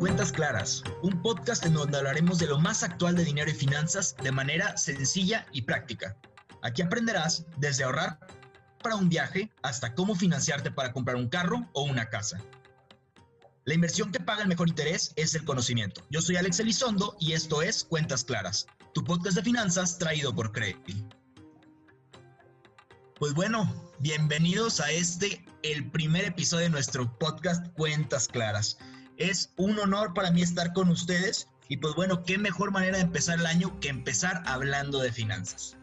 Cuentas Claras, un podcast en donde hablaremos de lo más actual de dinero y finanzas de manera sencilla y práctica. Aquí aprenderás desde ahorrar para un viaje hasta cómo financiarte para comprar un carro o una casa. La inversión que paga el mejor interés es el conocimiento. Yo soy Alex Elizondo y esto es Cuentas Claras, tu podcast de finanzas traído por Credi. Pues bueno, bienvenidos a este, el primer episodio de nuestro podcast Cuentas Claras. Es un honor para mí estar con ustedes y pues bueno, qué mejor manera de empezar el año que empezar hablando de finanzas.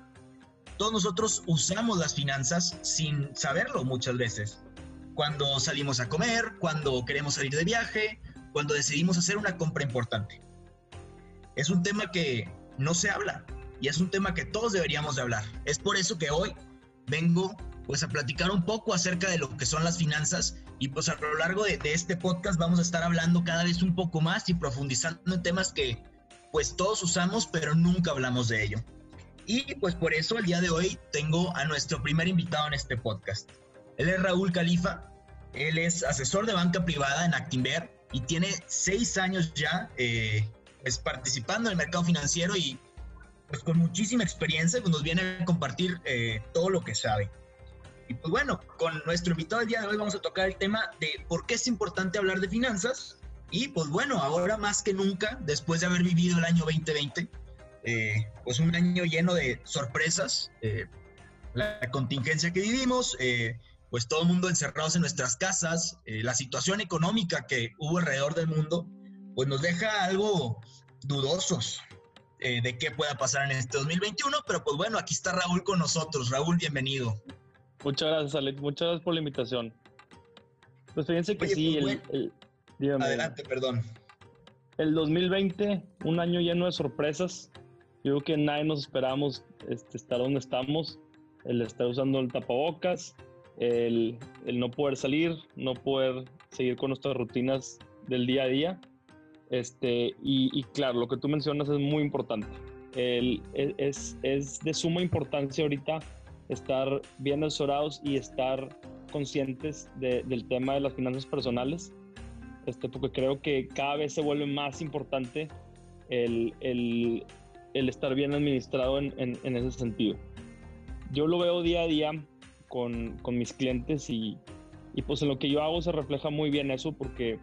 Todos nosotros usamos las finanzas sin saberlo muchas veces. Cuando salimos a comer, cuando queremos salir de viaje, cuando decidimos hacer una compra importante. Es un tema que no se habla y es un tema que todos deberíamos de hablar. Es por eso que hoy vengo pues a platicar un poco acerca de lo que son las finanzas y pues a lo largo de, este podcast vamos a estar hablando cada vez un poco más y profundizando en temas que pues todos usamos pero nunca hablamos de ello. Y pues por eso el día de hoy tengo a nuestro primer invitado en este podcast. Él es Raúl Califa, él es asesor de banca privada en Actinver y tiene seis años ya eh, pues participando en el mercado financiero y pues con muchísima experiencia, pues nos viene a compartir eh, todo lo que sabe. Y pues bueno, con nuestro invitado el día de hoy vamos a tocar el tema de por qué es importante hablar de finanzas. Y pues bueno, ahora más que nunca, después de haber vivido el año 2020, eh, pues un año lleno de sorpresas, eh, la contingencia que vivimos, pues todo el mundo encerrados en nuestras casas, la situación económica que hubo alrededor del mundo, pues nos deja algo dudosos, eh, de qué pueda pasar en este 2021, pero pues bueno, aquí está Raúl con nosotros. Raúl, bienvenido. Muchas gracias, Alex. Muchas gracias por la invitación. Pues fíjense que sí, pues, el, Adelante, perdón. El 2020, un año lleno de sorpresas. Yo creo que nadie nos esperábamos este, estar donde estamos, el estar usando el tapabocas, el, el no poder salir, no poder seguir con nuestras rutinas del día a día. Este, y, claro, lo que tú mencionas es muy importante. El, es, es, de suma importancia ahorita estar bien asesorados y estar conscientes del tema de las finanzas personales, este, porque creo que cada vez se vuelve más importante el, el, el estar bien administrado en, en, en, ese sentido. Yo lo veo día a día con, con mis clientes y, y, pues en lo que yo hago se refleja muy bien eso porque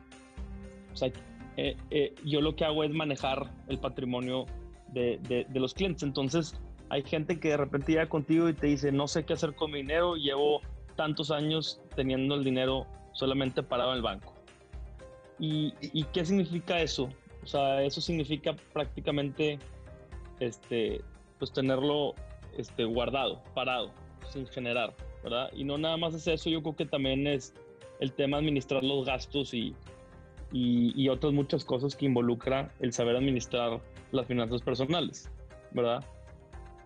o sea, eh, eh, yo lo que hago es manejar el patrimonio de, de, los clientes. Entonces, hay gente que de repente llega contigo y te dice, no sé qué hacer con mi dinero, llevo tantos años teniendo el dinero solamente parado en el banco. ¿Y, y qué significa eso? O sea, eso significa prácticamente este, pues tenerlo este, guardado, parado, sin generar, ¿verdad? Y no nada más es eso, yo creo que también es el tema de administrar los gastos y, y, otras muchas cosas que involucra el saber administrar las finanzas personales, ¿verdad?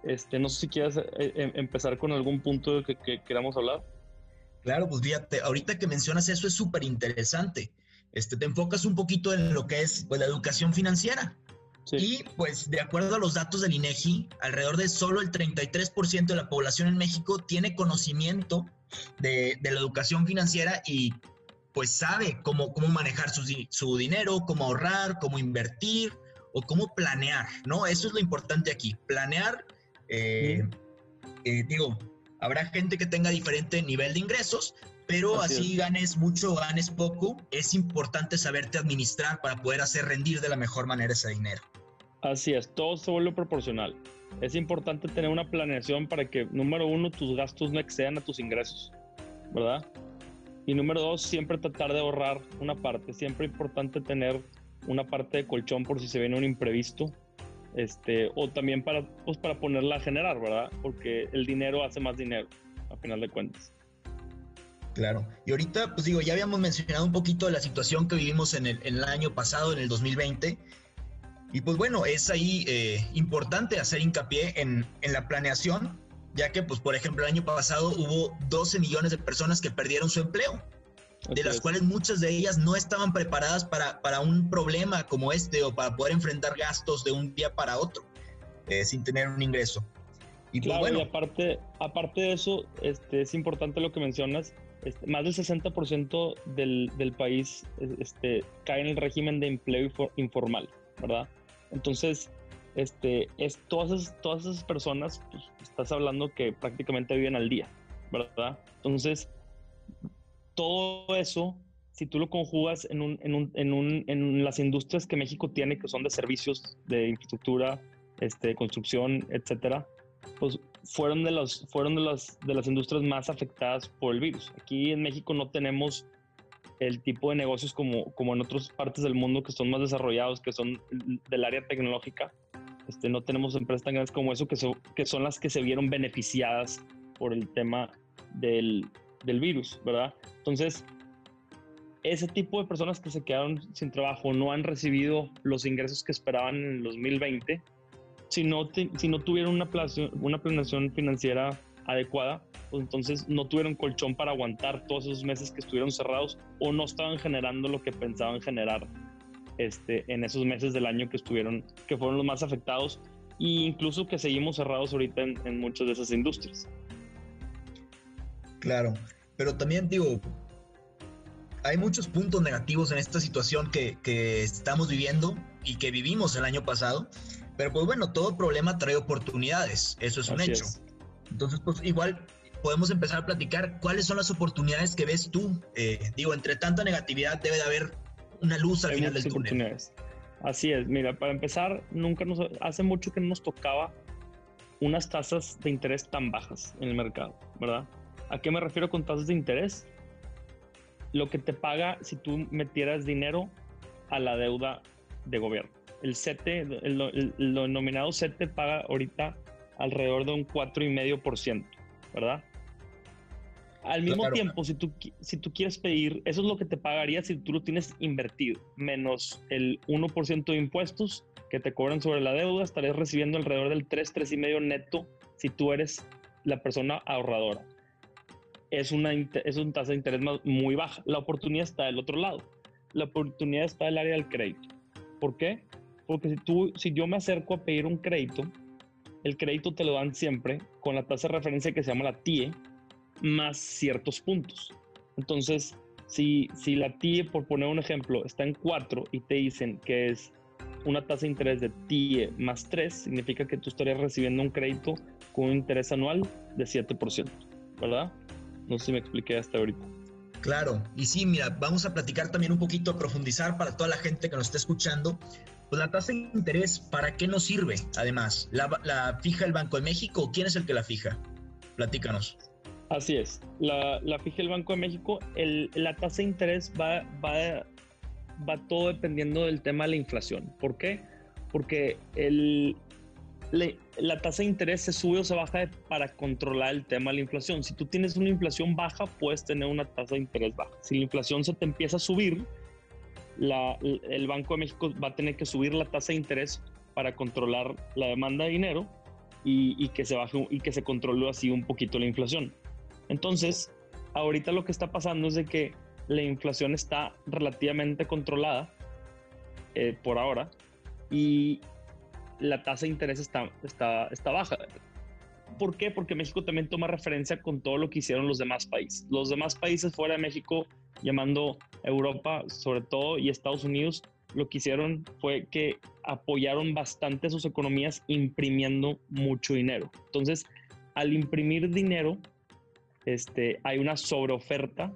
Este, no sé si quieres eh, em, empezar con algún punto que, que queramos hablar. Claro, pues fíjate, ahorita que mencionas eso es súper interesante. Este, te enfocas un poquito en lo que es pues, la educación financiera. Y pues de acuerdo a los datos del INEGI, alrededor de solo el 33% de la población en México tiene conocimiento de, de, la educación financiera y pues sabe cómo, cómo manejar su, su dinero, cómo ahorrar, cómo invertir o cómo planear, ¿no? Eso es lo importante aquí, planear, eh, eh, digo, habrá gente que tenga diferente nivel de ingresos, pero así, ganes mucho, ganes poco, es importante saberte administrar para poder hacer rendir de la mejor manera ese dinero. Así es, todo se vuelve proporcional. Es importante tener una planeación para que, número uno, tus gastos no excedan a tus ingresos, ¿verdad? Y número dos, siempre tratar de ahorrar una parte. Siempre es importante tener una parte de colchón por si se viene un imprevisto. Este, o también para, pues para ponerla a generar, ¿verdad? Porque el dinero hace más dinero, a final de cuentas. Claro. Y ahorita, pues digo, ya habíamos mencionado un poquito de la situación que vivimos en el, en el año pasado, en el 2020. Y pues bueno, es ahí eh, importante hacer hincapié en, en la planeación ya que, pues, por ejemplo, el año pasado hubo 12 millones de personas que perdieron su empleo, de las cuales muchas de ellas no estaban preparadas para, para, un problema como este o para poder enfrentar gastos de un día para otro eh, sin tener un ingreso. Y pues, claro, bueno. y aparte, aparte de eso, este, es importante lo que mencionas, este, más del 60% del, del país este, cae en el régimen de empleo informal, ¿verdad? Entonces, este, es todas esas, todas esas personas, pues, estás hablando que prácticamente viven al día, ¿verdad? Entonces, todo eso, si tú lo conjugas en, un, en, un, en, un, en las industrias que México tiene, que son de servicios, de infraestructura, este, construcción, etcétera, pues fueron de las fueron de las de las industrias más afectadas por el virus. Aquí en México no tenemos el tipo de negocios como, como en otras partes del mundo que son más desarrollados, que son del área tecnológica. Este, no tenemos empresas tan grandes como eso que, que son las que se vieron beneficiadas por el tema del, del virus, ¿verdad? Entonces, ese tipo de personas que se quedaron sin trabajo no han recibido los ingresos que esperaban en el 2020 si no, si no tuvieron una, una planeación financiera adecuada, pues entonces no tuvieron colchón para aguantar todos esos meses que estuvieron cerrados o no estaban generando lo que pensaban generar este, en esos meses del año que estuvieron, que fueron los más afectados e incluso que seguimos cerrados ahorita en, muchas de esas industrias. Claro, pero también digo, hay muchos puntos negativos en esta situación que, que estamos viviendo y que vivimos el año pasado pero pues bueno, todo problema trae oportunidades, eso es un hecho. Entonces, pues igual podemos empezar a platicar cuáles son las oportunidades que ves tú. Eh, digo, entre tanta negatividad debe de haber una luz al final del túnel. Así es, mira, para empezar, nunca nos, hace mucho que no nos tocaba unas tasas de interés tan bajas en el mercado, ¿verdad? ¿A qué me refiero con tasas de interés? Lo que te paga si tú metieras dinero a la deuda de gobierno el CETE, el, lo denominado CETE paga ahorita alrededor de un 4,5%, ¿verdad? Al mismo tiempo, si tú, si tú quieres pedir, eso es lo que te pagaría si tú lo tienes invertido, menos el 1% de impuestos que te cobran sobre la deuda, estarías recibiendo alrededor del 3, 3,5 neto si tú eres la persona ahorradora. Es una, es una tasa de interés muy baja. La oportunidad está del otro lado. La oportunidad está del área del crédito. ¿Por qué? Porque si, tú, si yo me acerco a pedir un crédito, el crédito te lo dan siempre con la tasa de referencia que se llama la TIE más ciertos puntos. Entonces, si, si la TIE, por poner un ejemplo, está en 4 y te dicen que es una tasa de interés de TIE más 3, significa que tú estarías recibiendo un crédito con un interés anual de 7%, ¿verdad? No sé si me expliqué hasta ahorita. Claro, y sí, mira, vamos a platicar también un poquito, a profundizar para toda la gente que nos está escuchando, pues la tasa de interés, ¿para qué nos sirve? Además, ¿la, fija el Banco de México quién es el que la fija? Platícanos. Así es, la, fija el Banco de México. la tasa de interés va, va, va todo dependiendo del tema de la inflación. ¿Por qué? Porque el, la tasa de interés se sube o se baja para controlar el tema de la inflación. Si tú tienes una inflación baja, puedes tener una tasa de interés baja. Si la inflación se te empieza a subir, el Banco de México va a tener que subir la tasa de interés para controlar la demanda de dinero y, que se baje y que se controle así un poquito la inflación. Entonces, ahorita lo que está pasando es de que la inflación está relativamente controlada eh, por ahora y la tasa de interés está, está, baja. ¿Por qué? Porque México también toma referencia con todo lo que hicieron los demás países. Los demás países fuera de México llamando Europa sobre todo y Estados Unidos, lo que hicieron fue que apoyaron bastante sus economías imprimiendo mucho dinero. Entonces, al imprimir dinero, este, hay una sobreoferta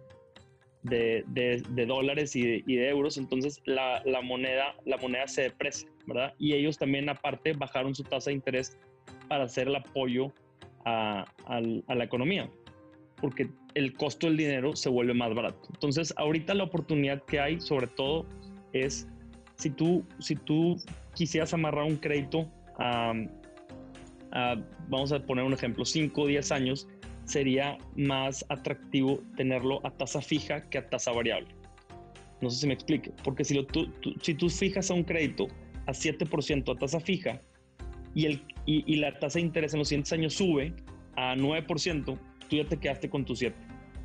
de, de, dólares y de, euros, entonces la, la, moneda, la moneda se deprecia, ¿verdad? Y ellos también aparte bajaron su tasa de interés para hacer el apoyo a, a la economía porque el costo del dinero se vuelve más barato. Entonces, ahorita la oportunidad que hay, sobre todo, es si tú, si tú quisieras amarrar un crédito a, vamos a poner un ejemplo, 5 o 10 años, sería más atractivo tenerlo a tasa fija que a tasa variable. No sé si me explique, porque si, lo, tú, si tú fijas a un crédito a 7% a tasa fija y, el, y, y la tasa de interés en los siguientes años sube a 9%, tú ya te quedaste con tu 7.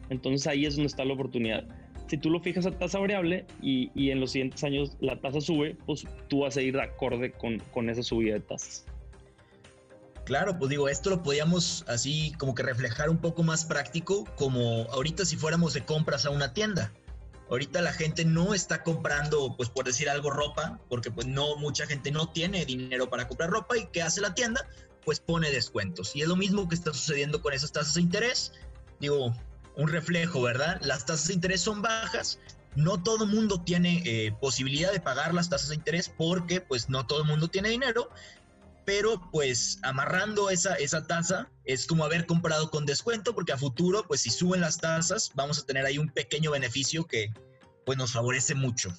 Entonces ahí es donde está la oportunidad. Si tú lo fijas a tasa variable y, y en los siguientes años la tasa sube, pues tú vas a ir de acorde con, con esa subida de tasas. Claro, pues digo, esto lo podíamos así como que reflejar un poco más práctico, como ahorita si fuéramos de compras a una tienda. Ahorita la gente no está comprando, pues por decir algo, ropa, porque pues no, mucha gente no tiene dinero para comprar ropa y ¿qué hace la tienda? Pues pone descuentos. Y es lo mismo que está sucediendo con esas tasas de interés. Digo, un reflejo, ¿verdad? Las tasas de interés son bajas. No todo el mundo tiene eh, posibilidad de pagar las tasas de interés porque pues no todo el mundo tiene dinero pero pues amarrando esa, esa tasa es como haber comprado con descuento, porque a futuro, pues si suben las tasas, vamos a tener ahí un pequeño beneficio que pues nos favorece mucho.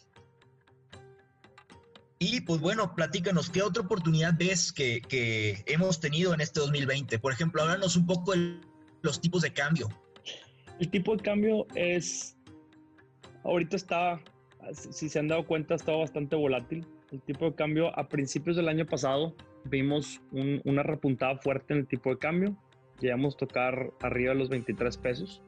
Y pues bueno, platícanos, ¿qué otra oportunidad ves que, que hemos tenido en este 2020? Por ejemplo, háblanos un poco de los tipos de cambio. El tipo de cambio es, ahorita está, si se han dado cuenta, ha estado bastante volátil. El tipo de cambio a principios del año pasado vimos una repuntada fuerte en el tipo de cambio. Llegamos a tocar arriba de los 23 pesos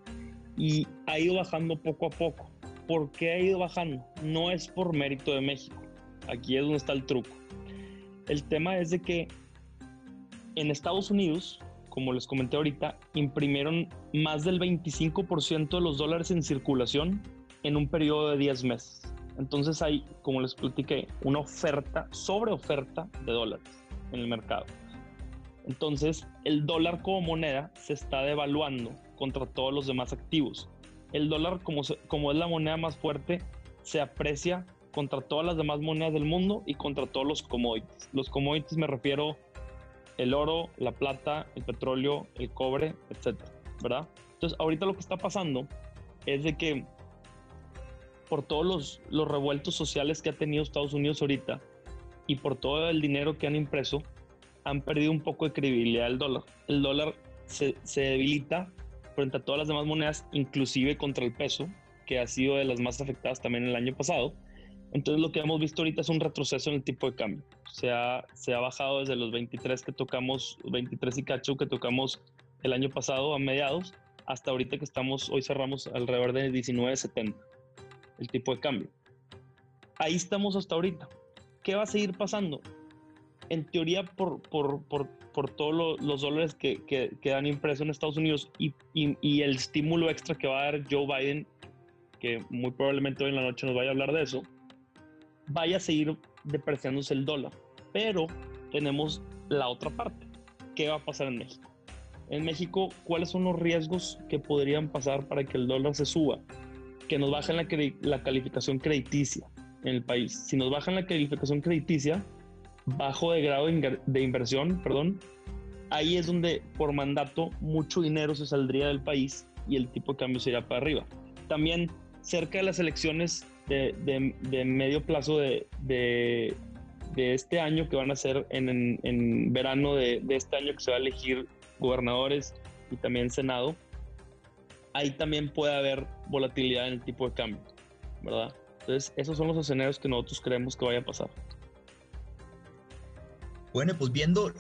y ha ido bajando poco a poco. ¿Por qué ha ido bajando? No es por mérito de México. Aquí es donde está el truco. El tema es de que en Estados Unidos, como les comenté ahorita, imprimieron más del 25% de los dólares en circulación en un periodo de 10 meses. Entonces hay, como les platiqué, una oferta, sobre oferta de dólares en el mercado. Entonces, el dólar como moneda se está devaluando contra todos los demás activos. El dólar, como, como es la moneda más fuerte, se aprecia contra todas las demás monedas del mundo y contra todos los commodities. Los commodities me refiero el oro, la plata, el petróleo, el cobre, etcétera, ¿verdad? Entonces, ahorita lo que está pasando es de que por todos los, los revueltos sociales que ha tenido Estados Unidos ahorita, y por todo el dinero que han impreso, han perdido un poco de credibilidad del dólar. El dólar se, se debilita frente a todas las demás monedas, inclusive contra el peso, que ha sido de las más afectadas también el año pasado. Entonces lo que hemos visto ahorita es un retroceso en el tipo de cambio. Se ha, se ha bajado desde los 23 que tocamos, 23 y cacho que tocamos el año pasado a mediados, hasta ahorita que estamos, hoy cerramos alrededor de 19.70 el tipo de cambio. Ahí estamos hasta ahorita. ¿Qué va a seguir pasando? En teoría, por, por, por, por todos los dólares que, que, que, dan impreso en Estados Unidos y, y, y, el estímulo extra que va a dar Joe Biden, que muy probablemente hoy en la noche nos vaya a hablar de eso, vaya a seguir depreciándose el dólar. Pero tenemos la otra parte. ¿Qué va a pasar en México? En México, ¿cuáles son los riesgos que podrían pasar para que el dólar se suba? Que nos bajen la, la calificación crediticia, en el país. Si nos bajan la calificación crediticia, bajo de grado de inversión, perdón, ahí es donde por mandato mucho dinero se saldría del país y el tipo de cambio sería para arriba. También cerca de las elecciones de, de, medio plazo de, de, este año que van a ser en, en, verano de, este año que se va a elegir gobernadores y también senado, ahí también puede haber volatilidad en el tipo de cambio, ¿verdad? Entonces, esos son los escenarios que nosotros creemos que vaya a pasar. Bueno, pues viendo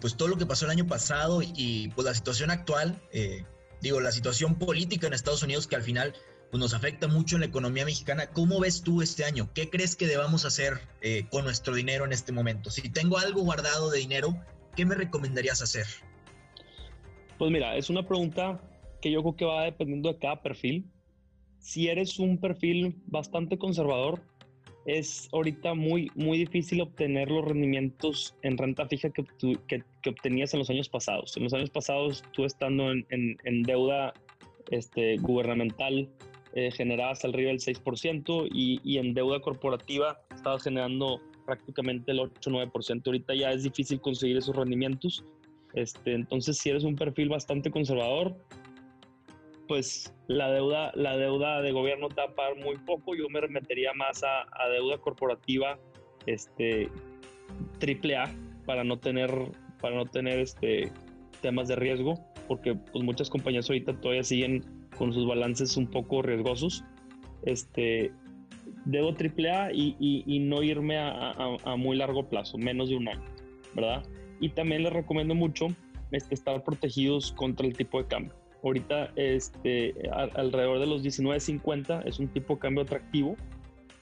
pues todo lo que pasó el año pasado y pues la situación actual, eh, digo, la situación política en Estados Unidos que al final pues, nos afecta mucho en la economía mexicana, ¿cómo ves tú este año? ¿Qué crees que debamos hacer eh, con nuestro dinero en este momento? Si tengo algo guardado de dinero, ¿qué me recomendarías hacer? Pues mira, es una pregunta que yo creo que va dependiendo de cada perfil si eres un perfil bastante conservador, es ahorita muy, muy difícil obtener los rendimientos en renta fija que, que, obtenías en los años pasados. En los años pasados, tú estando en, en, deuda este, gubernamental, eh, generabas al del 6% y, y, en deuda corporativa estabas generando prácticamente el 8-9%. Ahorita ya es difícil conseguir esos rendimientos. Este, entonces, si eres un perfil bastante conservador, pues la deuda, la deuda de gobierno te va a pagar muy poco. Yo me metería más a, deuda corporativa este, triple A para no tener, para no tener este, temas de riesgo, porque pues, muchas compañías ahorita todavía siguen con sus balances un poco riesgosos. Este, debo triple A y, y, no irme a, a, muy largo plazo, menos de un año, ¿verdad? Y también les recomiendo mucho este, estar protegidos contra el tipo de cambio Ahorita este, alrededor de los 19.50 es un tipo de cambio atractivo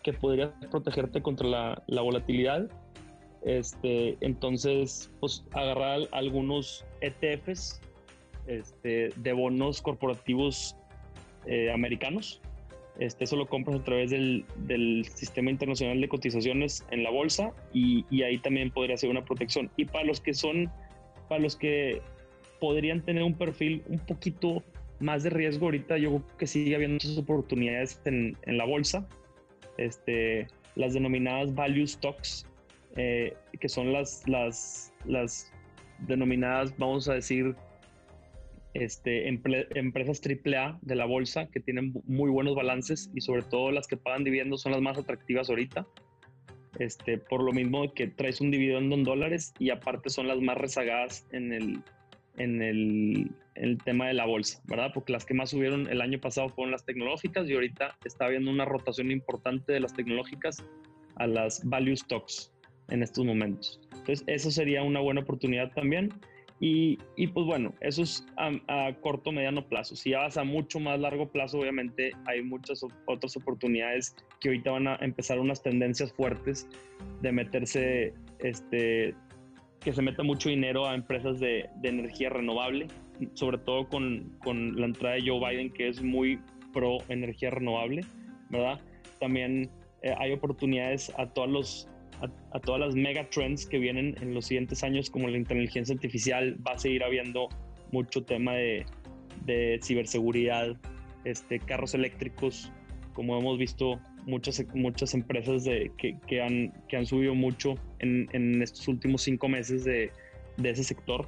que podría protegerte contra la, la, volatilidad Este, entonces, pues agarrar algunos ETFs este, de bonos corporativos eh, americanos. Este, eso lo compras a través del, del, Sistema Internacional de Cotizaciones en la bolsa y, y, ahí también podría ser una protección. Y para los que son, para los que podrían tener un perfil un poquito más de riesgo, ahorita yo creo que sigue habiendo muchas oportunidades en, en la bolsa. Este, las denominadas value stocks, eh, que son las, las, las denominadas, vamos a decir, este, empresas AAA de la bolsa que tienen muy buenos balances y sobre todo las que pagan dividendos son las más atractivas ahorita. Este, por lo mismo que traes un dividendo en dólares y aparte son las más rezagadas en el, en el, el, tema de la bolsa, ¿verdad? Porque las que más subieron el año pasado fueron las tecnológicas y ahorita está habiendo una rotación importante de las tecnológicas a las value stocks en estos momentos. Entonces, eso sería una buena oportunidad también. Y, y pues bueno, eso es a, a, corto, mediano plazo. Si ya vas a mucho más largo plazo, obviamente hay muchas otras oportunidades que ahorita van a empezar unas tendencias fuertes de meterse, este, que se meta mucho dinero a empresas de, de energía renovable, sobre todo con, con la entrada de Joe Biden, que es muy pro energía renovable, ¿verdad? También eh, hay oportunidades a todos los a, todas las mega trends que vienen en los siguientes años, como la inteligencia artificial, va a seguir habiendo mucho tema de, de ciberseguridad, este, carros eléctricos, como hemos visto muchas, muchas empresas de, que, que, han, que han subido mucho en, en estos últimos cinco meses de, de, ese sector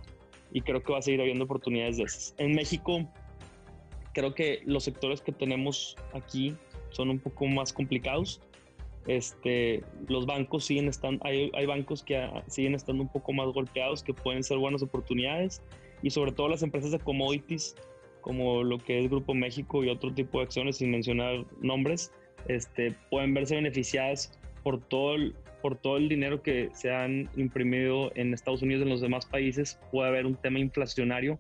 y creo que va a seguir habiendo oportunidades de esas. En México, creo que los sectores que tenemos aquí son un poco más complicados este, los bancos siguen estando, hay, hay bancos que siguen estando un poco más golpeados, que pueden ser buenas oportunidades, y sobre todo las empresas de commodities, como lo que es Grupo México y otro tipo de acciones, sin mencionar nombres, este, pueden verse beneficiadas por todo, el, por todo el dinero que se han imprimido en Estados Unidos y en los demás países. Puede haber un tema inflacionario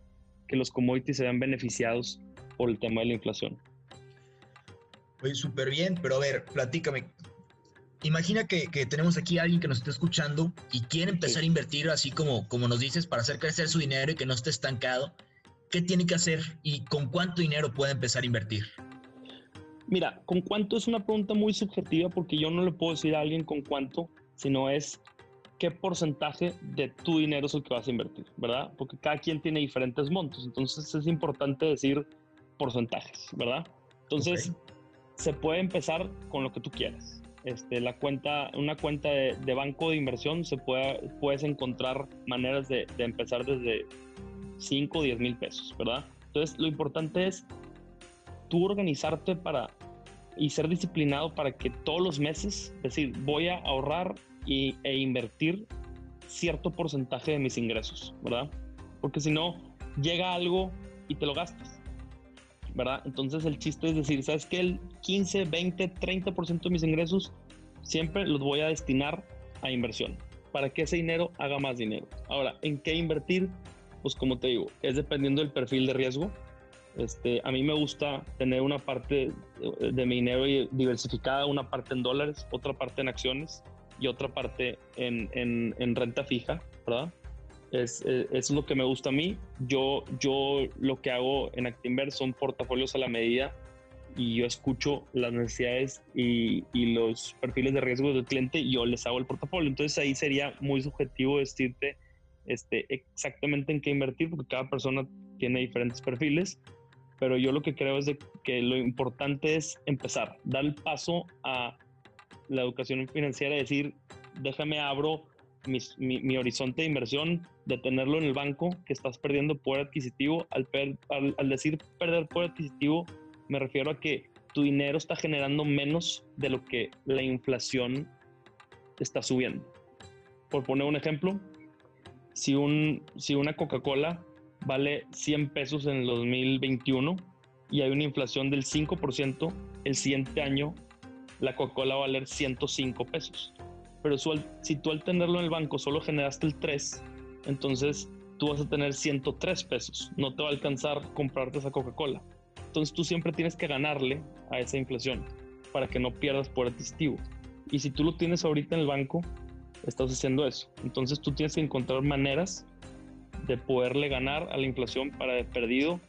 que los commodities se vean beneficiados por el tema de la inflación. Oye, súper bien, pero a ver, platícame, imagina que, tenemos aquí a alguien que nos está escuchando y quiere empezar a invertir así como, como nos dices para hacer crecer su dinero y que no esté estancado. ¿Qué tiene que hacer y con cuánto dinero puede empezar a invertir? Mira, con cuánto es una pregunta muy subjetiva porque yo no le puedo decir a alguien con cuánto, sino es qué porcentaje de tu dinero es el que vas a invertir, ¿verdad? Porque cada quien tiene diferentes montos, entonces es importante decir porcentajes, ¿verdad? Entonces, se puede empezar con lo que tú quieras este, la cuenta, una cuenta de, banco de inversión, se puede, puedes encontrar maneras de, empezar desde 5 o 10 mil pesos, ¿verdad? Entonces, lo importante es tú organizarte para y ser disciplinado para que todos los meses, es decir, voy a ahorrar y, e invertir cierto porcentaje de mis ingresos, ¿verdad? Porque si no, llega algo y te lo gastas. ¿verdad? Entonces el chiste es decir, ¿sabes qué? El 15, 20, 30% de mis ingresos siempre los voy a destinar a inversión, para que ese dinero haga más dinero. Ahora, ¿en qué invertir? Pues como te digo, es dependiendo del perfil de riesgo. Este, a mí me gusta tener una parte de mi dinero diversificada, una parte en dólares, otra parte en acciones y otra parte en, en, en renta fija, ¿verdad? Es, es, lo que me gusta a mí. Yo, yo lo que hago en Actinver son portafolios a la medida y yo escucho las necesidades y, y, los perfiles de riesgo del cliente y yo les hago el portafolio. Entonces ahí sería muy subjetivo decirte este, exactamente en qué invertir porque cada persona tiene diferentes perfiles. Pero yo lo que creo es que lo importante es empezar, dar el paso a la educación financiera, decir, déjame abro mi, horizonte de inversión, de tenerlo en el banco, que estás perdiendo poder adquisitivo. Al, al, decir perder poder adquisitivo, me refiero a que tu dinero está generando menos de lo que la inflación está subiendo. Por poner un ejemplo, si, un, si una Coca-Cola vale 100 pesos en el 2021 y hay una inflación del 5%, el siguiente año la Coca-Cola va a valer 105 pesos pero si tú al tenerlo en el banco solo generaste el 3, entonces tú vas a tener 103 pesos, no te va a alcanzar comprarte esa Coca-Cola. Entonces tú siempre tienes que ganarle a esa inflación para que no pierdas por adquisitivo. Y si tú lo tienes ahorita en el banco, estás haciendo eso. Entonces tú tienes que encontrar maneras de poderle ganar a la inflación para de perdido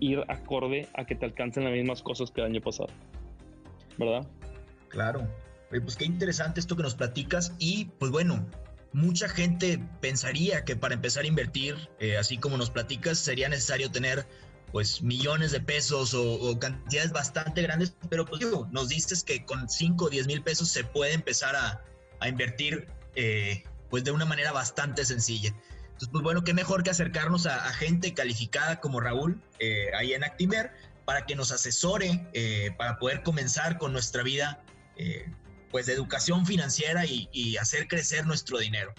ir acorde a que te alcancen las mismas cosas que el año pasado. ¿Verdad? Claro. pues qué interesante esto que nos platicas y pues bueno, mucha gente pensaría que para empezar a invertir, eh, así como nos platicas, sería necesario tener pues millones de pesos o, cantidades bastante grandes, pero pues digo, nos dices que con 5 o 10 mil pesos se puede empezar a, a invertir eh, pues de una manera bastante sencilla. Entonces, pues bueno, qué mejor que acercarnos a, gente calificada como Raúl eh, ahí en Actimer para que nos asesore, eh, para poder comenzar con nuestra vida pues de educación financiera y, hacer crecer nuestro dinero.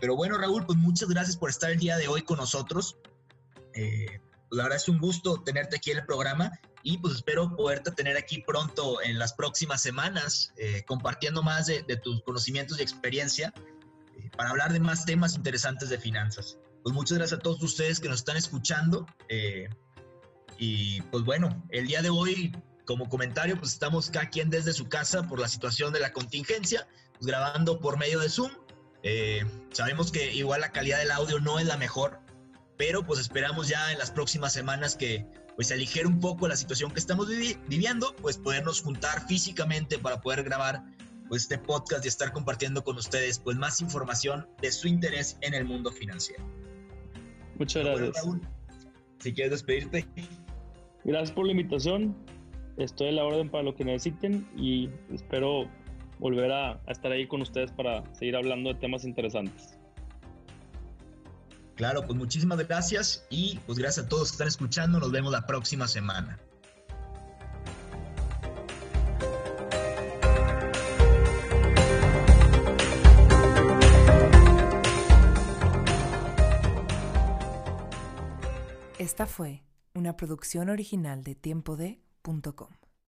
pero bueno, Raúl, pues muchas gracias por estar el día de hoy con nosotros. La verdad es un gusto tenerte aquí en el programa y pues espero poderte tener aquí pronto en las próximas semanas eh, compartiendo más de, tus conocimientos y experiencia eh, para hablar de más temas interesantes de finanzas. Pues muchas gracias a todos ustedes que nos están escuchando eh, y pues bueno, el día de hoy como comentario pues estamos cada quien desde su casa por la situación de la contingencia, pues grabando por medio de Zoom. sabemos que igual la calidad del audio no es la mejor, pero pues esperamos ya en las próximas semanas que pues aligere un poco la situación que estamos viviendo, pues podernos juntar físicamente para poder grabar pues este podcast y estar compartiendo con ustedes pues más información de su interés en el mundo financiero. Muchas gracias. si quieres despedirte. Gracias por la invitación. Estoy a la orden para lo que necesiten y espero volver a estar ahí con ustedes para seguir hablando de temas interesantes. Claro, pues muchísimas gracias y pues gracias a todos que están escuchando. Nos vemos la próxima semana. Esta fue una producción original de tiempode.com.